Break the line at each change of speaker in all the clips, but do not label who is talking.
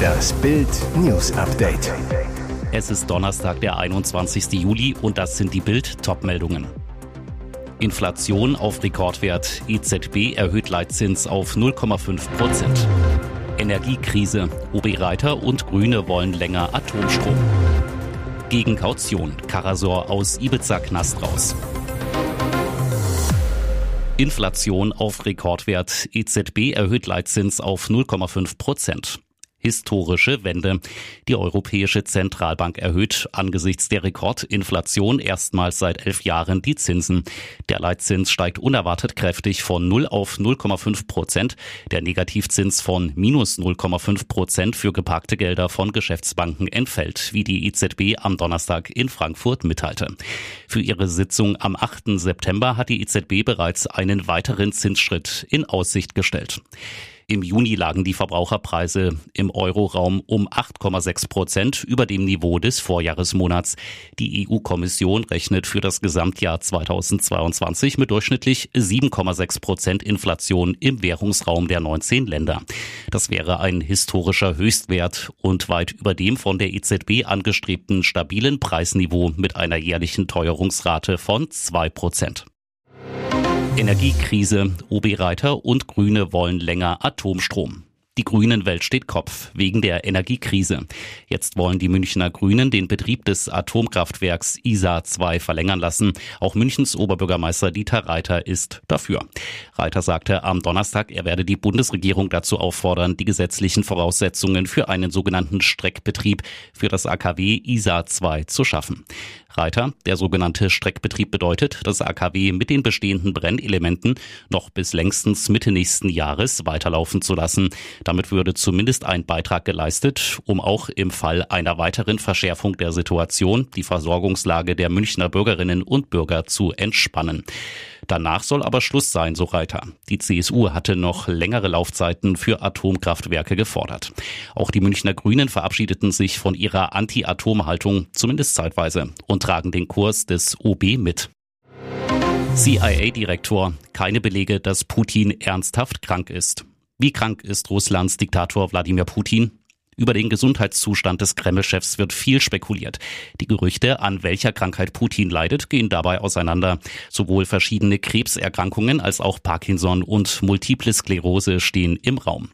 Das Bild News Update.
Es ist Donnerstag, der 21. Juli und das sind die Bild Topmeldungen. Inflation auf Rekordwert. EZB erhöht Leitzins auf 0,5 Prozent. Energiekrise. OB Reiter und Grüne wollen länger Atomstrom. Gegen Kaution. Karasor aus Ibiza-Knast raus. Inflation auf Rekordwert. EZB erhöht Leitzins auf 0,5 Prozent historische Wende. Die Europäische Zentralbank erhöht angesichts der Rekordinflation erstmals seit elf Jahren die Zinsen. Der Leitzins steigt unerwartet kräftig von 0 auf 0,5 Prozent. Der Negativzins von minus 0,5 Prozent für geparkte Gelder von Geschäftsbanken entfällt, wie die EZB am Donnerstag in Frankfurt mitteilte. Für ihre Sitzung am 8. September hat die EZB bereits einen weiteren Zinsschritt in Aussicht gestellt. Im Juni lagen die Verbraucherpreise im Euroraum um 8,6 Prozent über dem Niveau des Vorjahresmonats. Die EU-Kommission rechnet für das Gesamtjahr 2022 mit durchschnittlich 7,6 Prozent Inflation im Währungsraum der 19 Länder. Das wäre ein historischer Höchstwert und weit über dem von der EZB angestrebten stabilen Preisniveau mit einer jährlichen Teuerungsrate von 2 Prozent. Energiekrise. OB Reiter und Grüne wollen länger Atomstrom. Die Grünen Welt steht Kopf wegen der Energiekrise. Jetzt wollen die Münchner Grünen den Betrieb des Atomkraftwerks ISA 2 verlängern lassen. Auch Münchens Oberbürgermeister Dieter Reiter ist dafür. Reiter sagte am Donnerstag, er werde die Bundesregierung dazu auffordern, die gesetzlichen Voraussetzungen für einen sogenannten Streckbetrieb für das AKW ISA 2 zu schaffen. Reiter. Der sogenannte Streckbetrieb bedeutet, dass AKW mit den bestehenden Brennelementen noch bis längstens Mitte nächsten Jahres weiterlaufen zu lassen. Damit würde zumindest ein Beitrag geleistet, um auch im Fall einer weiteren Verschärfung der Situation die Versorgungslage der Münchner Bürgerinnen und Bürger zu entspannen. Danach soll aber Schluss sein, so Reiter. Die CSU hatte noch längere Laufzeiten für Atomkraftwerke gefordert. Auch die Münchner Grünen verabschiedeten sich von ihrer Anti-Atom-Haltung, zumindest zeitweise, und tragen den Kurs des OB mit. CIA-Direktor, keine Belege, dass Putin ernsthaft krank ist. Wie krank ist Russlands Diktator Wladimir Putin? Über den Gesundheitszustand des Kreml-Chefs wird viel spekuliert. Die Gerüchte, an welcher Krankheit Putin leidet, gehen dabei auseinander. Sowohl verschiedene Krebserkrankungen als auch Parkinson und Multiple Sklerose stehen im Raum.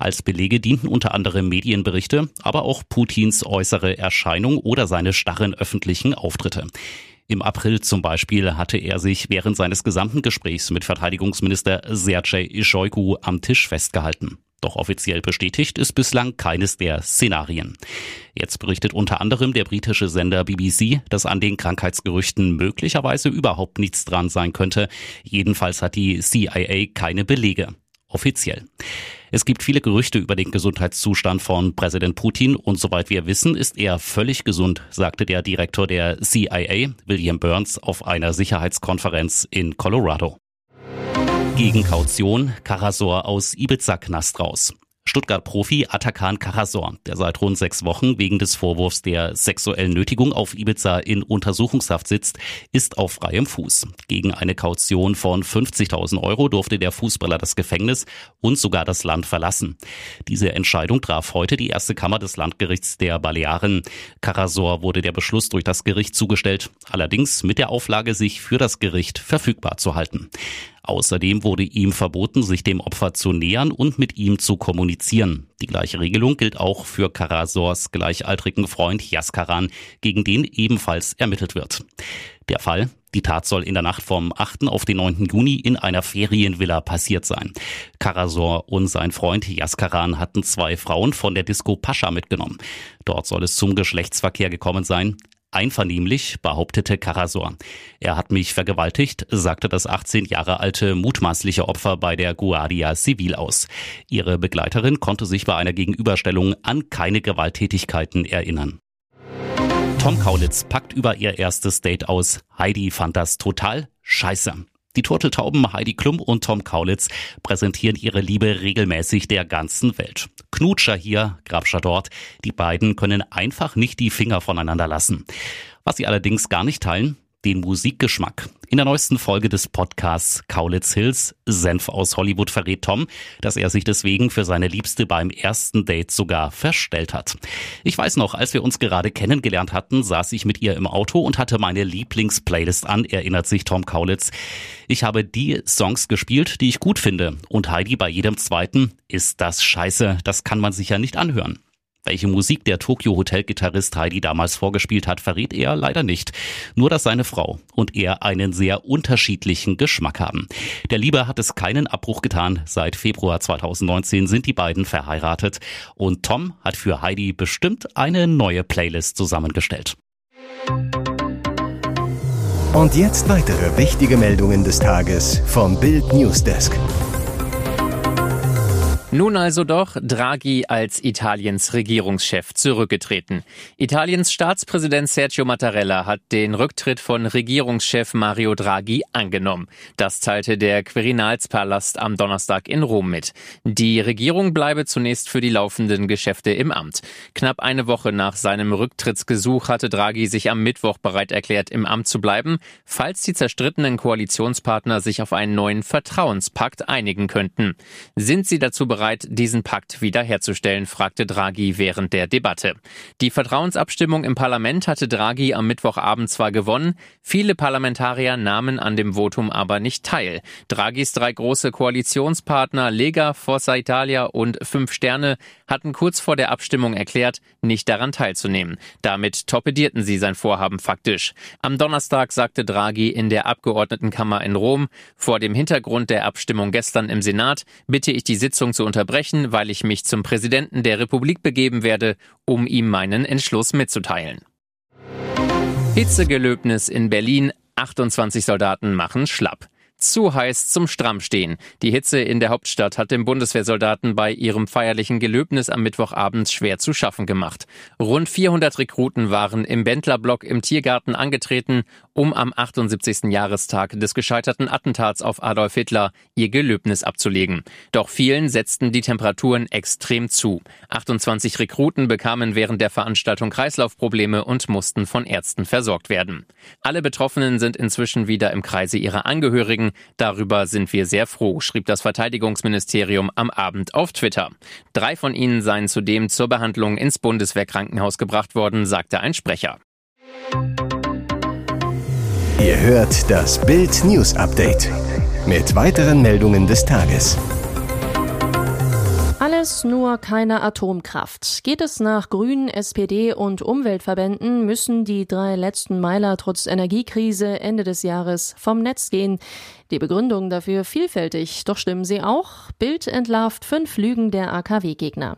Als Belege dienten unter anderem Medienberichte, aber auch Putins äußere Erscheinung oder seine starren öffentlichen Auftritte. Im April zum Beispiel hatte er sich während seines gesamten Gesprächs mit Verteidigungsminister Sergei Shoigu am Tisch festgehalten. Doch offiziell bestätigt ist bislang keines der Szenarien. Jetzt berichtet unter anderem der britische Sender BBC, dass an den Krankheitsgerüchten möglicherweise überhaupt nichts dran sein könnte. Jedenfalls hat die CIA keine Belege. Offiziell. Es gibt viele Gerüchte über den Gesundheitszustand von Präsident Putin und soweit wir wissen, ist er völlig gesund, sagte der Direktor der CIA, William Burns, auf einer Sicherheitskonferenz in Colorado. Gegen Kaution Karasor aus Ibiza-Knast raus. Stuttgart-Profi Atakan Karasor, der seit rund sechs Wochen wegen des Vorwurfs der sexuellen Nötigung auf Ibiza in Untersuchungshaft sitzt, ist auf freiem Fuß. Gegen eine Kaution von 50.000 Euro durfte der Fußballer das Gefängnis und sogar das Land verlassen. Diese Entscheidung traf heute die erste Kammer des Landgerichts der Balearen. Karasor wurde der Beschluss durch das Gericht zugestellt, allerdings mit der Auflage, sich für das Gericht verfügbar zu halten. Außerdem wurde ihm verboten, sich dem Opfer zu nähern und mit ihm zu kommunizieren. Die gleiche Regelung gilt auch für Karasors gleichaltrigen Freund Jaskaran, gegen den ebenfalls ermittelt wird. Der Fall, die Tat soll in der Nacht vom 8. auf den 9. Juni in einer Ferienvilla passiert sein. Karasor und sein Freund Jaskaran hatten zwei Frauen von der Disco Pascha mitgenommen. Dort soll es zum Geschlechtsverkehr gekommen sein. Einvernehmlich behauptete Karasor. Er hat mich vergewaltigt, sagte das 18 Jahre alte mutmaßliche Opfer bei der Guardia Civil aus. Ihre Begleiterin konnte sich bei einer Gegenüberstellung an keine Gewalttätigkeiten erinnern. Tom Kaulitz packt über ihr erstes Date aus. Heidi fand das total scheiße. Die Turteltauben Heidi Klum und Tom Kaulitz präsentieren ihre Liebe regelmäßig der ganzen Welt. Knutscher hier, Grabscher dort. Die beiden können einfach nicht die Finger voneinander lassen. Was sie allerdings gar nicht teilen, den Musikgeschmack. In der neuesten Folge des Podcasts Kaulitz Hills Senf aus Hollywood verrät Tom, dass er sich deswegen für seine Liebste beim ersten Date sogar verstellt hat. Ich weiß noch, als wir uns gerade kennengelernt hatten, saß ich mit ihr im Auto und hatte meine Lieblingsplaylist an, erinnert sich Tom Kaulitz. Ich habe die Songs gespielt, die ich gut finde und Heidi bei jedem zweiten ist das scheiße, das kann man sich ja nicht anhören. Welche Musik der Tokyo Hotel Gitarrist Heidi damals vorgespielt hat, verrät er leider nicht. Nur, dass seine Frau und er einen sehr unterschiedlichen Geschmack haben. Der Liebe hat es keinen Abbruch getan. Seit Februar 2019 sind die beiden verheiratet und Tom hat für Heidi bestimmt eine neue Playlist zusammengestellt.
Und jetzt weitere wichtige Meldungen des Tages vom Bild Newsdesk.
Nun also doch Draghi als Italiens Regierungschef zurückgetreten. Italiens Staatspräsident Sergio Mattarella hat den Rücktritt von Regierungschef Mario Draghi angenommen. Das teilte der Quirinalspalast am Donnerstag in Rom mit. Die Regierung bleibe zunächst für die laufenden Geschäfte im Amt. Knapp eine Woche nach seinem Rücktrittsgesuch hatte Draghi sich am Mittwoch bereit erklärt, im Amt zu bleiben, falls die zerstrittenen Koalitionspartner sich auf einen neuen Vertrauenspakt einigen könnten. Sind sie dazu bereit, bereit, diesen Pakt wiederherzustellen, fragte Draghi während der Debatte. Die Vertrauensabstimmung im Parlament hatte Draghi am Mittwochabend zwar gewonnen, viele Parlamentarier nahmen an dem Votum aber nicht teil. Draghis drei große Koalitionspartner Lega, Forza Italia und Fünf Sterne hatten kurz vor der Abstimmung erklärt, nicht daran teilzunehmen. Damit torpedierten sie sein Vorhaben faktisch. Am Donnerstag sagte Draghi in der Abgeordnetenkammer in Rom, vor dem Hintergrund der Abstimmung gestern im Senat bitte ich die Sitzung zu unterbrechen, weil ich mich zum Präsidenten der Republik begeben werde, um ihm meinen Entschluss mitzuteilen. Hitzegelöbnis in Berlin. 28 Soldaten machen schlapp zu heiß zum Strammstehen. Die Hitze in der Hauptstadt hat dem Bundeswehrsoldaten bei ihrem feierlichen Gelöbnis am Mittwochabend schwer zu schaffen gemacht. Rund 400 Rekruten waren im Bentlerblock im Tiergarten angetreten, um am 78. Jahrestag des gescheiterten Attentats auf Adolf Hitler ihr Gelöbnis abzulegen. Doch vielen setzten die Temperaturen extrem zu. 28 Rekruten bekamen während der Veranstaltung Kreislaufprobleme und mussten von Ärzten versorgt werden. Alle Betroffenen sind inzwischen wieder im Kreise ihrer Angehörigen. Darüber sind wir sehr froh, schrieb das Verteidigungsministerium am Abend auf Twitter. Drei von ihnen seien zudem zur Behandlung ins Bundeswehrkrankenhaus gebracht worden, sagte ein Sprecher.
Ihr hört das Bild News Update mit weiteren Meldungen des Tages.
Alles nur keine Atomkraft. Geht es nach Grünen, SPD und Umweltverbänden, müssen die drei letzten Meiler trotz Energiekrise Ende des Jahres vom Netz gehen. Die Begründung dafür vielfältig, doch stimmen sie auch. Bild entlarvt fünf Lügen der AKW-Gegner.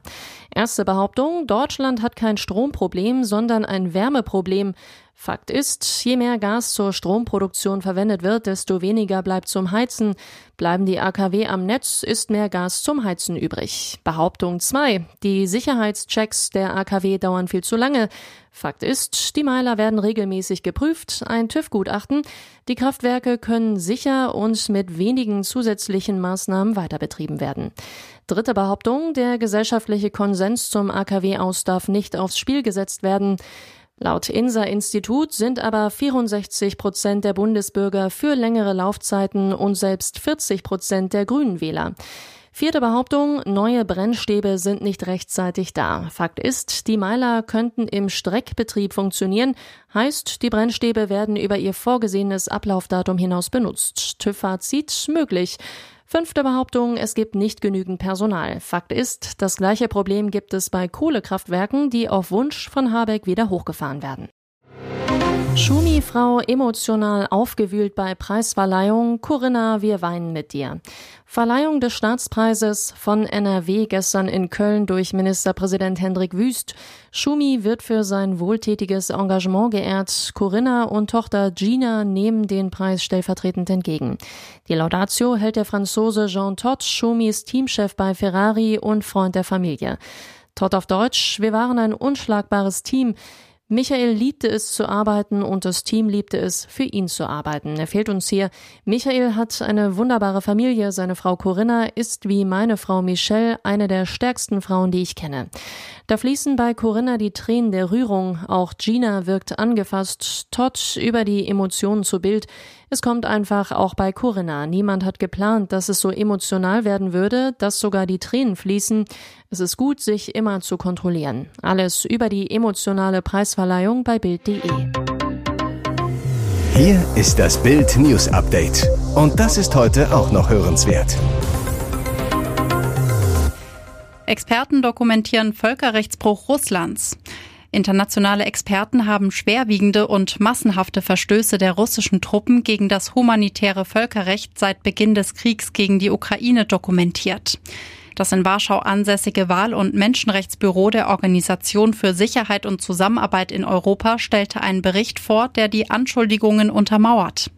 Erste Behauptung, Deutschland hat kein Stromproblem, sondern ein Wärmeproblem. Fakt ist, je mehr Gas zur Stromproduktion verwendet wird, desto weniger bleibt zum Heizen. Bleiben die AKW am Netz, ist mehr Gas zum Heizen übrig. Behauptung 2. Die Sicherheitschecks der AKW dauern viel zu lange. Fakt ist, die Meiler werden regelmäßig geprüft, ein TÜV-Gutachten. Die Kraftwerke können sicher und mit wenigen zusätzlichen Maßnahmen weiterbetrieben werden. Dritte Behauptung, der gesellschaftliche Konsens zum AKW aus darf nicht aufs Spiel gesetzt werden. Laut INSA-Institut sind aber 64 Prozent der Bundesbürger für längere Laufzeiten und selbst 40 Prozent der Grünen Wähler. Vierte Behauptung, neue Brennstäbe sind nicht rechtzeitig da. Fakt ist, die Meiler könnten im Streckbetrieb funktionieren, heißt, die Brennstäbe werden über ihr vorgesehenes Ablaufdatum hinaus benutzt. TÜV-Fazit möglich. Fünfte Behauptung, es gibt nicht genügend Personal. Fakt ist, das gleiche Problem gibt es bei Kohlekraftwerken, die auf Wunsch von Habeck wieder hochgefahren werden. Schumi-Frau emotional aufgewühlt bei Preisverleihung. Corinna, wir weinen mit dir. Verleihung des Staatspreises von NRW gestern in Köln durch Ministerpräsident Hendrik Wüst. Schumi wird für sein wohltätiges Engagement geehrt. Corinna und Tochter Gina nehmen den Preis stellvertretend entgegen. Die Laudatio hält der Franzose Jean Todt, Schumis Teamchef bei Ferrari und Freund der Familie. Todd auf Deutsch, wir waren ein unschlagbares Team. Michael liebte es zu arbeiten und das Team liebte es, für ihn zu arbeiten. Er fehlt uns hier. Michael hat eine wunderbare Familie. Seine Frau Corinna ist wie meine Frau Michelle eine der stärksten Frauen, die ich kenne. Da fließen bei Corinna die Tränen der Rührung. Auch Gina wirkt angefasst. Todd über die Emotionen zu Bild. Es kommt einfach auch bei Corinna. Niemand hat geplant, dass es so emotional werden würde, dass sogar die Tränen fließen. Es ist gut, sich immer zu kontrollieren. Alles über die emotionale Preisverleihung bei Bild.de.
Hier ist das Bild News Update. Und das ist heute auch noch hörenswert.
Experten dokumentieren Völkerrechtsbruch Russlands. Internationale Experten haben schwerwiegende und massenhafte Verstöße der russischen Truppen gegen das humanitäre Völkerrecht seit Beginn des Kriegs gegen die Ukraine dokumentiert. Das in Warschau ansässige Wahl- und Menschenrechtsbüro der Organisation für Sicherheit und Zusammenarbeit in Europa stellte einen Bericht vor, der die Anschuldigungen untermauert.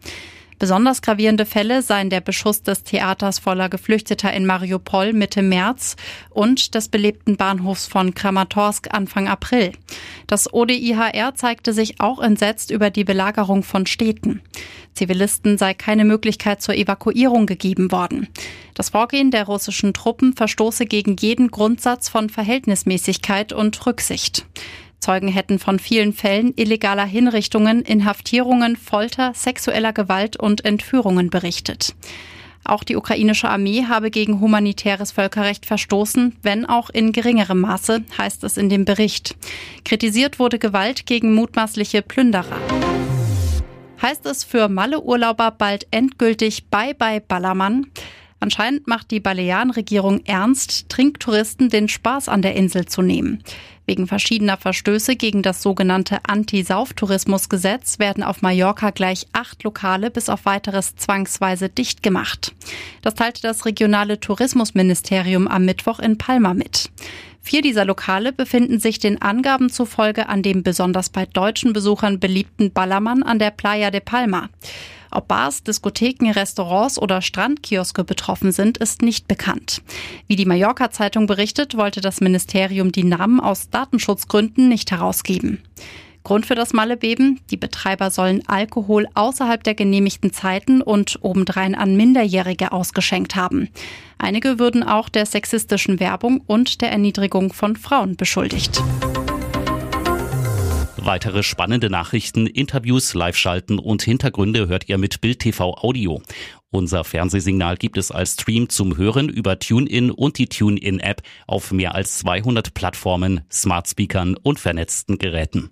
Besonders gravierende Fälle seien der Beschuss des Theaters voller Geflüchteter in Mariupol Mitte März und des belebten Bahnhofs von Kramatorsk Anfang April. Das ODIHR zeigte sich auch entsetzt über die Belagerung von Städten. Zivilisten sei keine Möglichkeit zur Evakuierung gegeben worden. Das Vorgehen der russischen Truppen verstoße gegen jeden Grundsatz von Verhältnismäßigkeit und Rücksicht. Zeugen hätten von vielen Fällen illegaler Hinrichtungen, Inhaftierungen, Folter, sexueller Gewalt und Entführungen berichtet. Auch die ukrainische Armee habe gegen humanitäres Völkerrecht verstoßen, wenn auch in geringerem Maße, heißt es in dem Bericht. Kritisiert wurde Gewalt gegen mutmaßliche Plünderer. Heißt es für Malle-Urlauber bald endgültig Bye-bye Ballermann? Anscheinend macht die Balearenregierung ernst, Trinktouristen den Spaß an der Insel zu nehmen. Wegen verschiedener Verstöße gegen das sogenannte Anti-Sauftourismus-Gesetz werden auf Mallorca gleich acht Lokale bis auf weiteres zwangsweise dicht gemacht. Das teilte das regionale Tourismusministerium am Mittwoch in Palma mit. Vier dieser Lokale befinden sich den Angaben zufolge an dem besonders bei deutschen Besuchern beliebten Ballermann an der Playa de Palma. Ob Bars, Diskotheken, Restaurants oder Strandkioske betroffen sind, ist nicht bekannt. Wie die Mallorca-Zeitung berichtet, wollte das Ministerium die Namen aus Datenschutzgründen nicht herausgeben. Grund für das Mallebeben? Die Betreiber sollen Alkohol außerhalb der genehmigten Zeiten und obendrein an Minderjährige ausgeschenkt haben. Einige würden auch der sexistischen Werbung und der Erniedrigung von Frauen beschuldigt.
Weitere spannende Nachrichten, Interviews, Live-Schalten und Hintergründe hört ihr mit Bild TV Audio. Unser Fernsehsignal gibt es als Stream zum Hören über TuneIn und die TuneIn-App auf mehr als 200 Plattformen, Smart Speakern und vernetzten Geräten.